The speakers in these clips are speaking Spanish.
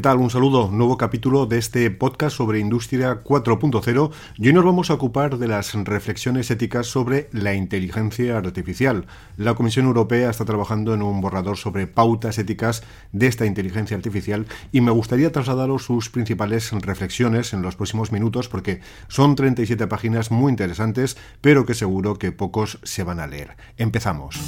¿Qué tal? Un saludo, nuevo capítulo de este podcast sobre Industria 4.0 y hoy nos vamos a ocupar de las reflexiones éticas sobre la inteligencia artificial. La Comisión Europea está trabajando en un borrador sobre pautas éticas de esta inteligencia artificial y me gustaría trasladaros sus principales reflexiones en los próximos minutos porque son 37 páginas muy interesantes pero que seguro que pocos se van a leer. Empezamos.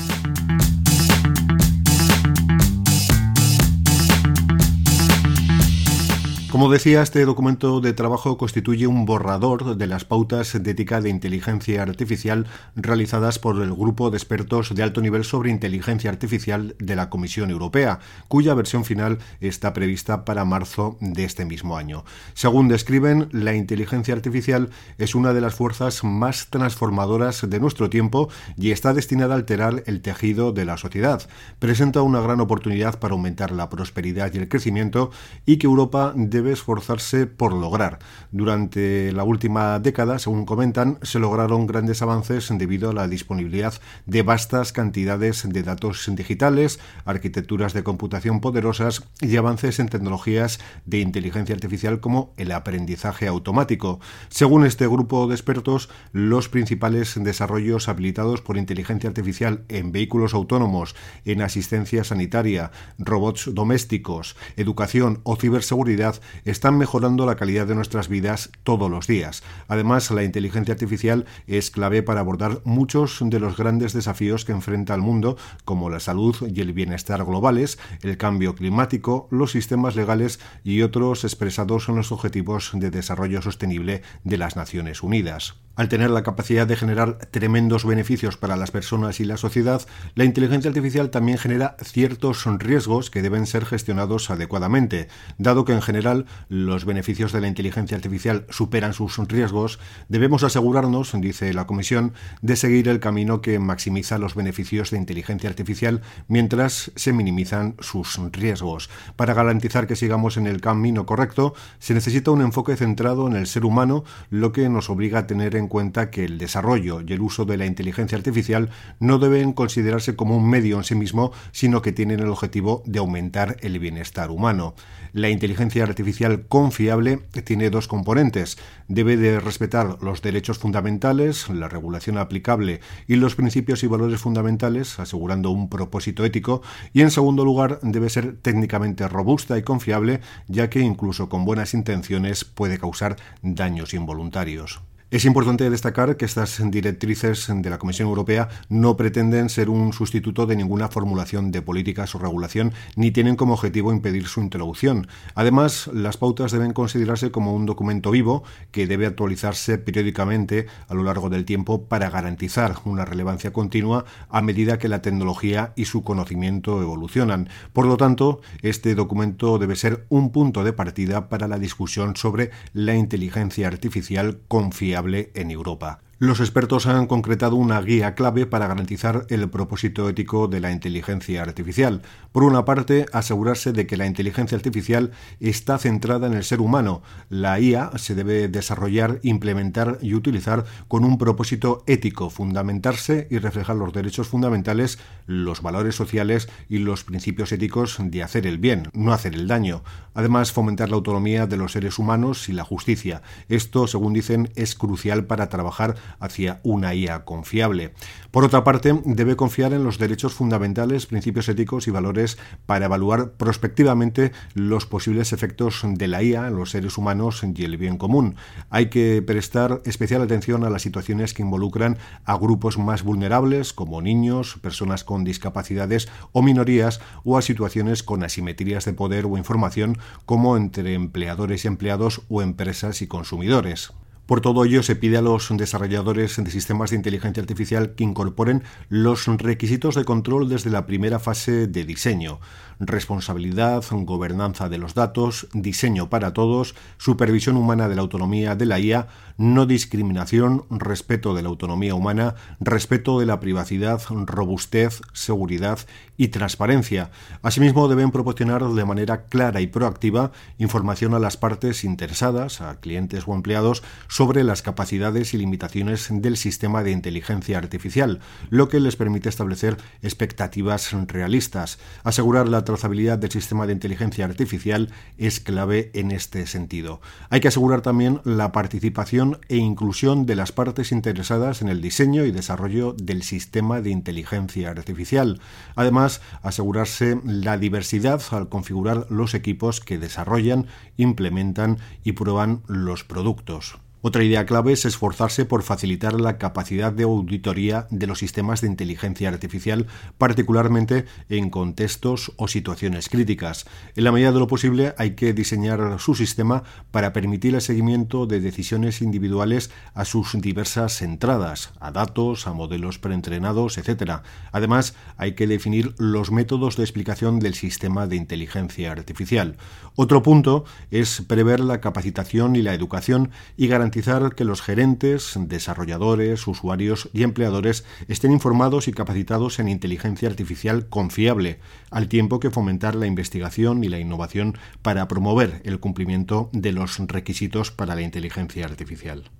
Como decía, este documento de trabajo constituye un borrador de las pautas de ética de inteligencia artificial realizadas por el grupo de expertos de alto nivel sobre inteligencia artificial de la Comisión Europea, cuya versión final está prevista para marzo de este mismo año. Según describen, la inteligencia artificial es una de las fuerzas más transformadoras de nuestro tiempo y está destinada a alterar el tejido de la sociedad. Presenta una gran oportunidad para aumentar la prosperidad y el crecimiento y que Europa debe debe esforzarse por lograr. Durante la última década, según comentan, se lograron grandes avances debido a la disponibilidad de vastas cantidades de datos digitales, arquitecturas de computación poderosas y avances en tecnologías de inteligencia artificial como el aprendizaje automático. Según este grupo de expertos, los principales desarrollos habilitados por inteligencia artificial en vehículos autónomos, en asistencia sanitaria, robots domésticos, educación o ciberseguridad están mejorando la calidad de nuestras vidas todos los días. Además, la inteligencia artificial es clave para abordar muchos de los grandes desafíos que enfrenta el mundo, como la salud y el bienestar globales, el cambio climático, los sistemas legales y otros expresados en los Objetivos de Desarrollo Sostenible de las Naciones Unidas. Al tener la capacidad de generar tremendos beneficios para las personas y la sociedad, la inteligencia artificial también genera ciertos riesgos que deben ser gestionados adecuadamente. Dado que en general los beneficios de la inteligencia artificial superan sus riesgos, debemos asegurarnos, dice la Comisión, de seguir el camino que maximiza los beneficios de inteligencia artificial mientras se minimizan sus riesgos. Para garantizar que sigamos en el camino correcto, se necesita un enfoque centrado en el ser humano, lo que nos obliga a tener en en cuenta que el desarrollo y el uso de la inteligencia artificial no deben considerarse como un medio en sí mismo, sino que tienen el objetivo de aumentar el bienestar humano. La inteligencia artificial confiable tiene dos componentes. Debe de respetar los derechos fundamentales, la regulación aplicable y los principios y valores fundamentales, asegurando un propósito ético, y en segundo lugar debe ser técnicamente robusta y confiable, ya que incluso con buenas intenciones puede causar daños involuntarios. Es importante destacar que estas directrices de la Comisión Europea no pretenden ser un sustituto de ninguna formulación de políticas o regulación ni tienen como objetivo impedir su introducción. Además, las pautas deben considerarse como un documento vivo que debe actualizarse periódicamente a lo largo del tiempo para garantizar una relevancia continua a medida que la tecnología y su conocimiento evolucionan. Por lo tanto, este documento debe ser un punto de partida para la discusión sobre la inteligencia artificial confiable en Europa. Los expertos han concretado una guía clave para garantizar el propósito ético de la inteligencia artificial. Por una parte, asegurarse de que la inteligencia artificial está centrada en el ser humano. La IA se debe desarrollar, implementar y utilizar con un propósito ético, fundamentarse y reflejar los derechos fundamentales, los valores sociales y los principios éticos de hacer el bien, no hacer el daño. Además, fomentar la autonomía de los seres humanos y la justicia. Esto, según dicen, es crucial para trabajar hacia una IA confiable. Por otra parte, debe confiar en los derechos fundamentales, principios éticos y valores para evaluar prospectivamente los posibles efectos de la IA en los seres humanos y el bien común. Hay que prestar especial atención a las situaciones que involucran a grupos más vulnerables, como niños, personas con discapacidades o minorías, o a situaciones con asimetrías de poder o información, como entre empleadores y empleados o empresas y consumidores. Por todo ello, se pide a los desarrolladores de sistemas de inteligencia artificial que incorporen los requisitos de control desde la primera fase de diseño. Responsabilidad, gobernanza de los datos, diseño para todos, supervisión humana de la autonomía de la IA, no discriminación, respeto de la autonomía humana, respeto de la privacidad, robustez, seguridad y transparencia. Asimismo, deben proporcionar de manera clara y proactiva información a las partes interesadas, a clientes o empleados, sobre las capacidades y limitaciones del sistema de inteligencia artificial, lo que les permite establecer expectativas realistas. Asegurar la trazabilidad del sistema de inteligencia artificial es clave en este sentido. Hay que asegurar también la participación e inclusión de las partes interesadas en el diseño y desarrollo del sistema de inteligencia artificial. Además, asegurarse la diversidad al configurar los equipos que desarrollan, implementan y prueban los productos. Otra idea clave es esforzarse por facilitar la capacidad de auditoría de los sistemas de inteligencia artificial, particularmente en contextos o situaciones críticas. En la medida de lo posible hay que diseñar su sistema para permitir el seguimiento de decisiones individuales a sus diversas entradas, a datos, a modelos preentrenados, etc. Además, hay que definir los métodos de explicación del sistema de inteligencia artificial. Otro punto es prever la capacitación y la educación y garantizar que los gerentes, desarrolladores, usuarios y empleadores estén informados y capacitados en inteligencia artificial confiable, al tiempo que fomentar la investigación y la innovación para promover el cumplimiento de los requisitos para la inteligencia artificial.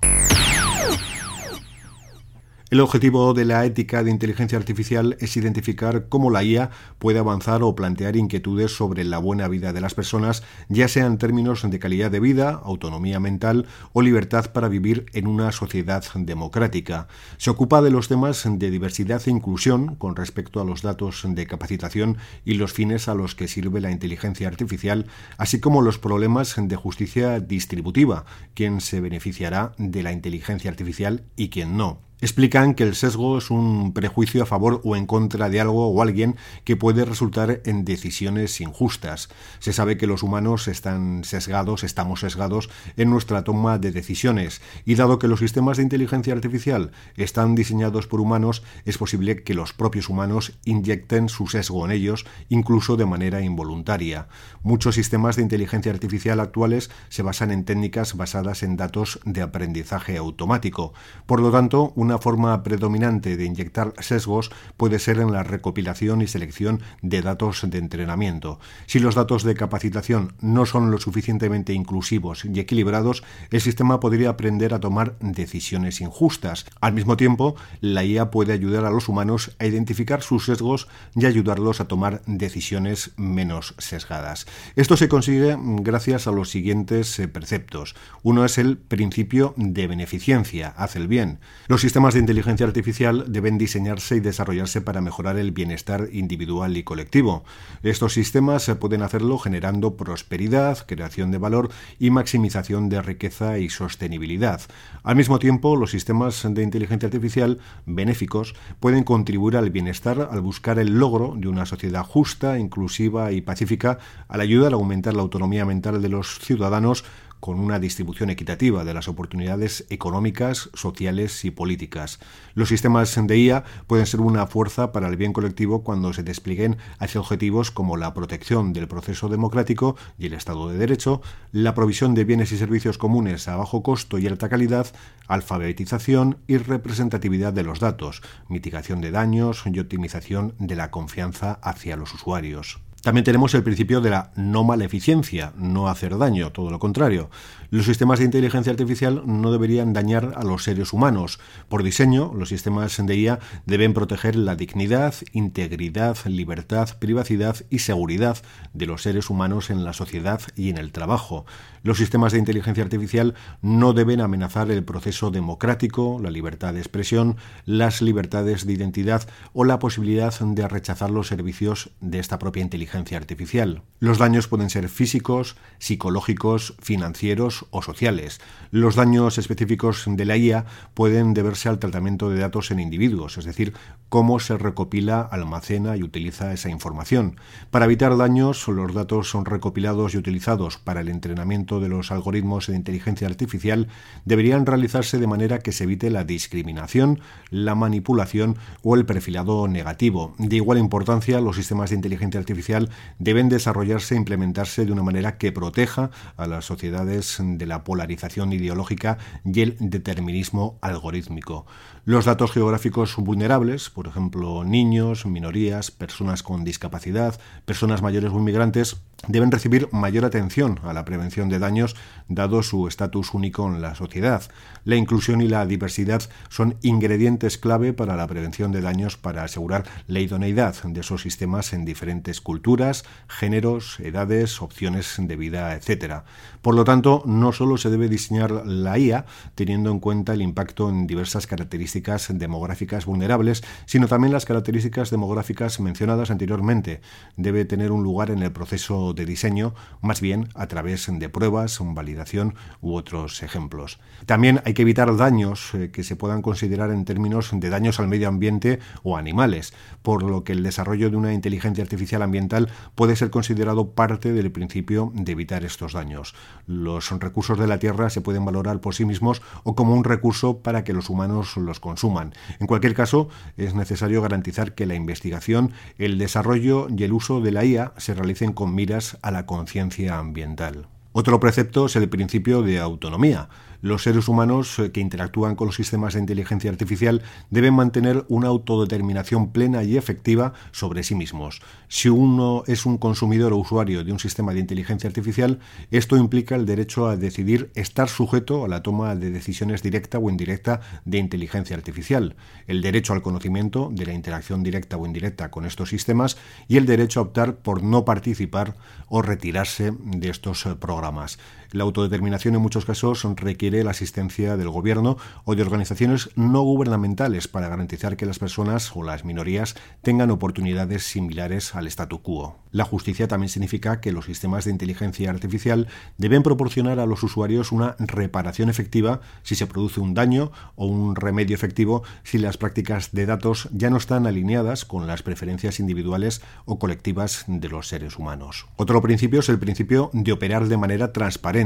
El objetivo de la ética de inteligencia artificial es identificar cómo la IA puede avanzar o plantear inquietudes sobre la buena vida de las personas, ya sea en términos de calidad de vida, autonomía mental o libertad para vivir en una sociedad democrática. Se ocupa de los temas de diversidad e inclusión con respecto a los datos de capacitación y los fines a los que sirve la inteligencia artificial, así como los problemas de justicia distributiva, quién se beneficiará de la inteligencia artificial y quién no explican que el sesgo es un prejuicio a favor o en contra de algo o alguien que puede resultar en decisiones injustas. Se sabe que los humanos están sesgados, estamos sesgados en nuestra toma de decisiones y dado que los sistemas de inteligencia artificial están diseñados por humanos, es posible que los propios humanos inyecten su sesgo en ellos, incluso de manera involuntaria. Muchos sistemas de inteligencia artificial actuales se basan en técnicas basadas en datos de aprendizaje automático. Por lo tanto, una forma predominante de inyectar sesgos puede ser en la recopilación y selección de datos de entrenamiento. Si los datos de capacitación no son lo suficientemente inclusivos y equilibrados, el sistema podría aprender a tomar decisiones injustas. Al mismo tiempo, la IA puede ayudar a los humanos a identificar sus sesgos y ayudarlos a tomar decisiones menos sesgadas. Esto se consigue gracias a los siguientes eh, preceptos. Uno es el principio de beneficencia, hace el bien. Los sistemas sistemas de inteligencia artificial deben diseñarse y desarrollarse para mejorar el bienestar individual y colectivo. Estos sistemas pueden hacerlo generando prosperidad, creación de valor y maximización de riqueza y sostenibilidad. Al mismo tiempo, los sistemas de inteligencia artificial benéficos pueden contribuir al bienestar al buscar el logro de una sociedad justa, inclusiva y pacífica, al ayudar a aumentar la autonomía mental de los ciudadanos con una distribución equitativa de las oportunidades económicas, sociales y políticas. Los sistemas de IA pueden ser una fuerza para el bien colectivo cuando se desplieguen hacia objetivos como la protección del proceso democrático y el Estado de Derecho, la provisión de bienes y servicios comunes a bajo costo y alta calidad, alfabetización y representatividad de los datos, mitigación de daños y optimización de la confianza hacia los usuarios. También tenemos el principio de la no maleficencia, no hacer daño, todo lo contrario. Los sistemas de inteligencia artificial no deberían dañar a los seres humanos. Por diseño, los sistemas de IA deben proteger la dignidad, integridad, libertad, privacidad y seguridad de los seres humanos en la sociedad y en el trabajo. Los sistemas de inteligencia artificial no deben amenazar el proceso democrático, la libertad de expresión, las libertades de identidad o la posibilidad de rechazar los servicios de esta propia inteligencia artificial. Los daños pueden ser físicos, psicológicos, financieros o sociales. Los daños específicos de la IA pueden deberse al tratamiento de datos en individuos, es decir, cómo se recopila, almacena y utiliza esa información. Para evitar daños, los datos son recopilados y utilizados para el entrenamiento de los algoritmos de inteligencia artificial deberían realizarse de manera que se evite la discriminación, la manipulación o el perfilado negativo. De igual importancia, los sistemas de inteligencia artificial deben desarrollarse e implementarse de una manera que proteja a las sociedades de la polarización ideológica y el determinismo algorítmico. Los datos geográficos vulnerables, por ejemplo, niños, minorías, personas con discapacidad, personas mayores o inmigrantes, deben recibir mayor atención a la prevención de daños dado su estatus único en la sociedad. La inclusión y la diversidad son ingredientes clave para la prevención de daños para asegurar la idoneidad de esos sistemas en diferentes culturas, géneros, edades, opciones de vida, etc. Por lo tanto, no solo se debe diseñar la IA teniendo en cuenta el impacto en diversas características demográficas vulnerables, sino también las características demográficas mencionadas anteriormente. Debe tener un lugar en el proceso de diseño, más bien a través de pruebas, validación u otros ejemplos. También hay que evitar daños eh, que se puedan considerar en términos de daños al medio ambiente o animales, por lo que el desarrollo de una inteligencia artificial ambiental puede ser considerado parte del principio de evitar estos daños. Los recursos de la Tierra se pueden valorar por sí mismos o como un recurso para que los humanos los consuman. En cualquier caso, es necesario garantizar que la investigación, el desarrollo y el uso de la IA se realicen con miras a la conciencia ambiental. Otro precepto es el principio de autonomía. Los seres humanos eh, que interactúan con los sistemas de inteligencia artificial deben mantener una autodeterminación plena y efectiva sobre sí mismos. Si uno es un consumidor o usuario de un sistema de inteligencia artificial, esto implica el derecho a decidir estar sujeto a la toma de decisiones directa o indirecta de inteligencia artificial, el derecho al conocimiento de la interacción directa o indirecta con estos sistemas y el derecho a optar por no participar o retirarse de estos eh, programas. La autodeterminación en muchos casos requiere la asistencia del gobierno o de organizaciones no gubernamentales para garantizar que las personas o las minorías tengan oportunidades similares al statu quo. La justicia también significa que los sistemas de inteligencia artificial deben proporcionar a los usuarios una reparación efectiva si se produce un daño o un remedio efectivo si las prácticas de datos ya no están alineadas con las preferencias individuales o colectivas de los seres humanos. Otro principio es el principio de operar de manera transparente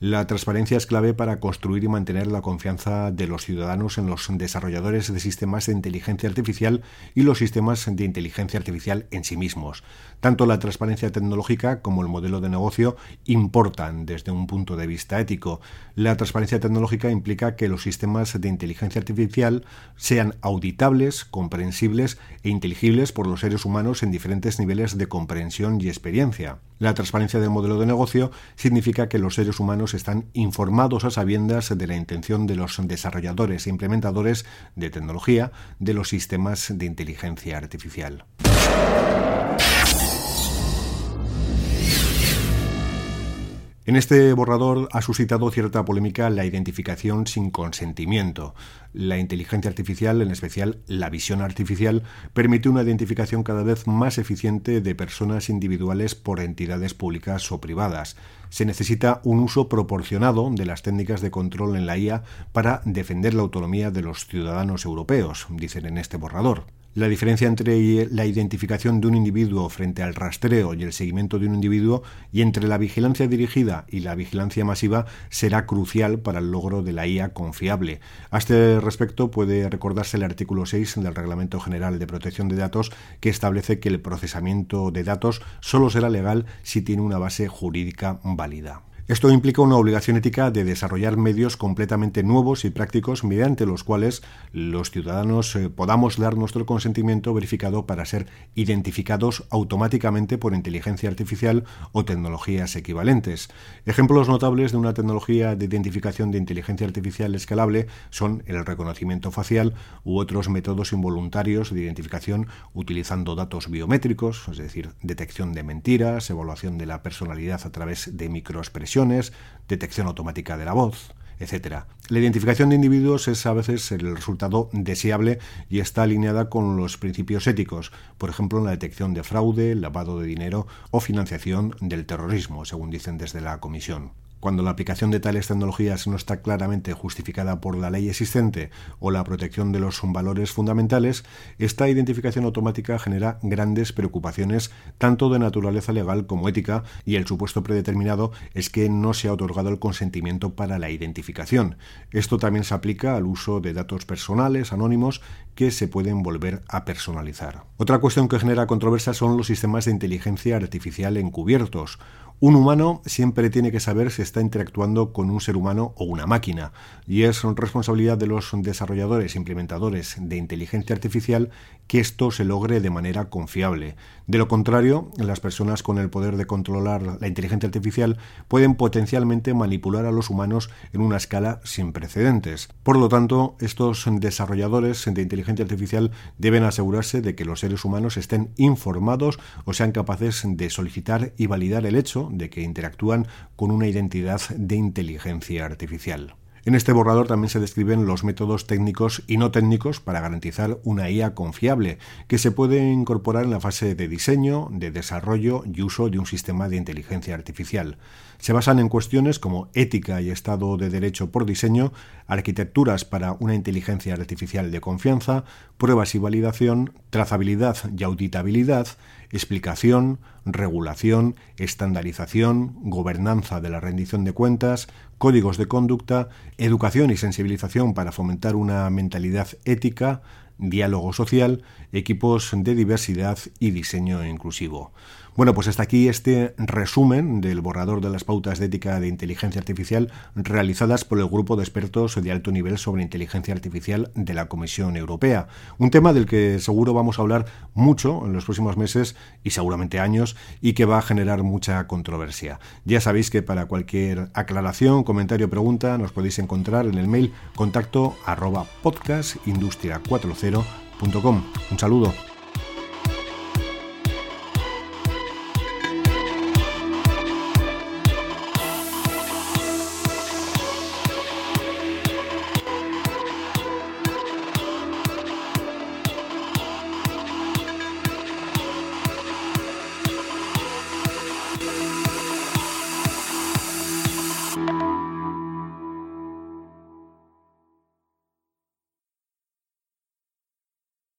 la transparencia es clave para construir y mantener la confianza de los ciudadanos en los desarrolladores de sistemas de inteligencia artificial y los sistemas de inteligencia artificial en sí mismos. Tanto la transparencia tecnológica como el modelo de negocio importan desde un punto de vista ético. La transparencia tecnológica implica que los sistemas de inteligencia artificial sean auditables, comprensibles e inteligibles por los seres humanos en diferentes niveles de comprensión y experiencia. La transparencia del modelo de negocio significa que los seres humanos están informados a sabiendas de la intención de los desarrolladores e implementadores de tecnología de los sistemas de inteligencia artificial. En este borrador ha suscitado cierta polémica la identificación sin consentimiento. La inteligencia artificial, en especial la visión artificial, permite una identificación cada vez más eficiente de personas individuales por entidades públicas o privadas. Se necesita un uso proporcionado de las técnicas de control en la IA para defender la autonomía de los ciudadanos europeos, dicen en este borrador. La diferencia entre la identificación de un individuo frente al rastreo y el seguimiento de un individuo y entre la vigilancia dirigida y la vigilancia masiva será crucial para el logro de la IA confiable. A este respecto puede recordarse el artículo 6 del Reglamento General de Protección de Datos que establece que el procesamiento de datos solo será legal si tiene una base jurídica válida. Esto implica una obligación ética de desarrollar medios completamente nuevos y prácticos mediante los cuales los ciudadanos eh, podamos dar nuestro consentimiento verificado para ser identificados automáticamente por inteligencia artificial o tecnologías equivalentes. Ejemplos notables de una tecnología de identificación de inteligencia artificial escalable son el reconocimiento facial u otros métodos involuntarios de identificación utilizando datos biométricos, es decir, detección de mentiras, evaluación de la personalidad a través de microexpresiones detección automática de la voz, etc. La identificación de individuos es a veces el resultado deseable y está alineada con los principios éticos, por ejemplo, en la detección de fraude, lavado de dinero o financiación del terrorismo, según dicen desde la Comisión. Cuando la aplicación de tales tecnologías no está claramente justificada por la ley existente o la protección de los valores fundamentales, esta identificación automática genera grandes preocupaciones tanto de naturaleza legal como ética y el supuesto predeterminado es que no se ha otorgado el consentimiento para la identificación. Esto también se aplica al uso de datos personales anónimos que se pueden volver a personalizar. Otra cuestión que genera controversia son los sistemas de inteligencia artificial encubiertos. Un humano siempre tiene que saber si está interactuando con un ser humano o una máquina, y es responsabilidad de los desarrolladores e implementadores de inteligencia artificial que esto se logre de manera confiable. De lo contrario, las personas con el poder de controlar la inteligencia artificial pueden potencialmente manipular a los humanos en una escala sin precedentes. Por lo tanto, estos desarrolladores de inteligencia artificial deben asegurarse de que los seres humanos estén informados o sean capaces de solicitar y validar el de que interactúan con una identidad de inteligencia artificial. En este borrador también se describen los métodos técnicos y no técnicos para garantizar una IA confiable, que se puede incorporar en la fase de diseño, de desarrollo y uso de un sistema de inteligencia artificial. Se basan en cuestiones como ética y estado de derecho por diseño, arquitecturas para una inteligencia artificial de confianza, pruebas y validación, trazabilidad y auditabilidad, explicación, regulación, estandarización, gobernanza de la rendición de cuentas, códigos de conducta, educación y sensibilización para fomentar una mentalidad ética, diálogo social, equipos de diversidad y diseño inclusivo. Bueno, pues hasta aquí este resumen del borrador de las pautas de ética de inteligencia artificial realizadas por el grupo de expertos de alto nivel sobre inteligencia artificial de la Comisión Europea. Un tema del que seguro vamos a hablar mucho en los próximos meses y seguramente años y que va a generar mucha controversia. Ya sabéis que para cualquier aclaración, comentario o pregunta nos podéis encontrar en el mail contacto arroba podcastindustria40.com. Un saludo.